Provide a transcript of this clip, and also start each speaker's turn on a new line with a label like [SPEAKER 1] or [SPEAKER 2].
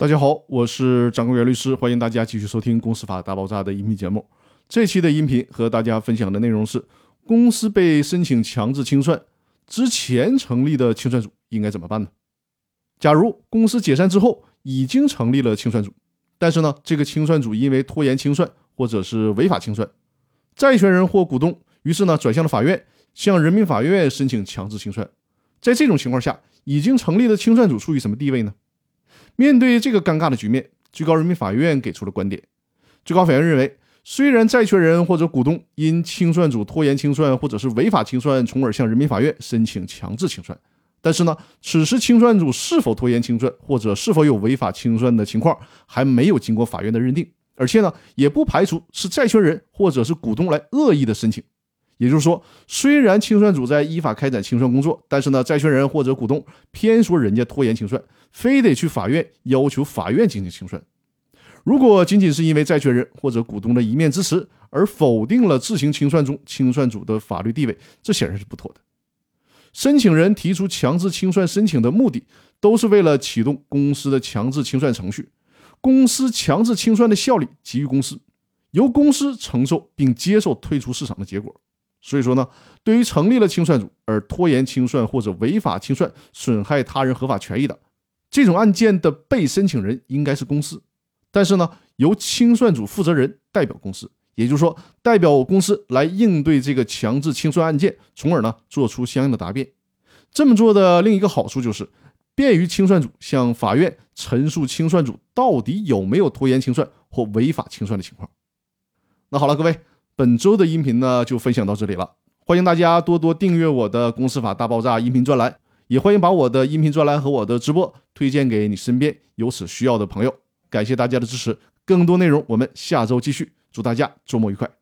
[SPEAKER 1] 大家好，我是张公元律师，欢迎大家继续收听《公司法大爆炸》的音频节目。这期的音频和大家分享的内容是：公司被申请强制清算之前成立的清算组应该怎么办呢？假如公司解散之后已经成立了清算组，但是呢，这个清算组因为拖延清算或者是违法清算，债权人或股东于是呢转向了法院，向人民法院申请强制清算。在这种情况下，已经成立的清算组处于什么地位呢？面对这个尴尬的局面，最高人民法院给出了观点。最高法院认为，虽然债权人或者股东因清算组拖延清算或者是违法清算，从而向人民法院申请强制清算，但是呢，此时清算组是否拖延清算或者是否有违法清算的情况，还没有经过法院的认定，而且呢，也不排除是债权人或者是股东来恶意的申请。也就是说，虽然清算组在依法开展清算工作，但是呢，债权人或者股东偏说人家拖延清算，非得去法院要求法院进行清算。如果仅仅是因为债权人或者股东的一面之词而否定了自行清算中清算组的法律地位，这显然是不妥的。申请人提出强制清算申请的目的，都是为了启动公司的强制清算程序，公司强制清算的效力基于公司，由公司承受并接受退出市场的结果。所以说呢，对于成立了清算组而拖延清算或者违法清算、损害他人合法权益的这种案件的被申请人应该是公司，但是呢，由清算组负责人代表公司，也就是说，代表公司来应对这个强制清算案件，从而呢做出相应的答辩。这么做的另一个好处就是，便于清算组向法院陈述清算组到底有没有拖延清算或违法清算的情况。那好了，各位。本周的音频呢，就分享到这里了。欢迎大家多多订阅我的《公司法大爆炸》音频专栏，也欢迎把我的音频专栏和我的直播推荐给你身边有此需要的朋友。感谢大家的支持，更多内容我们下周继续。祝大家周末愉快。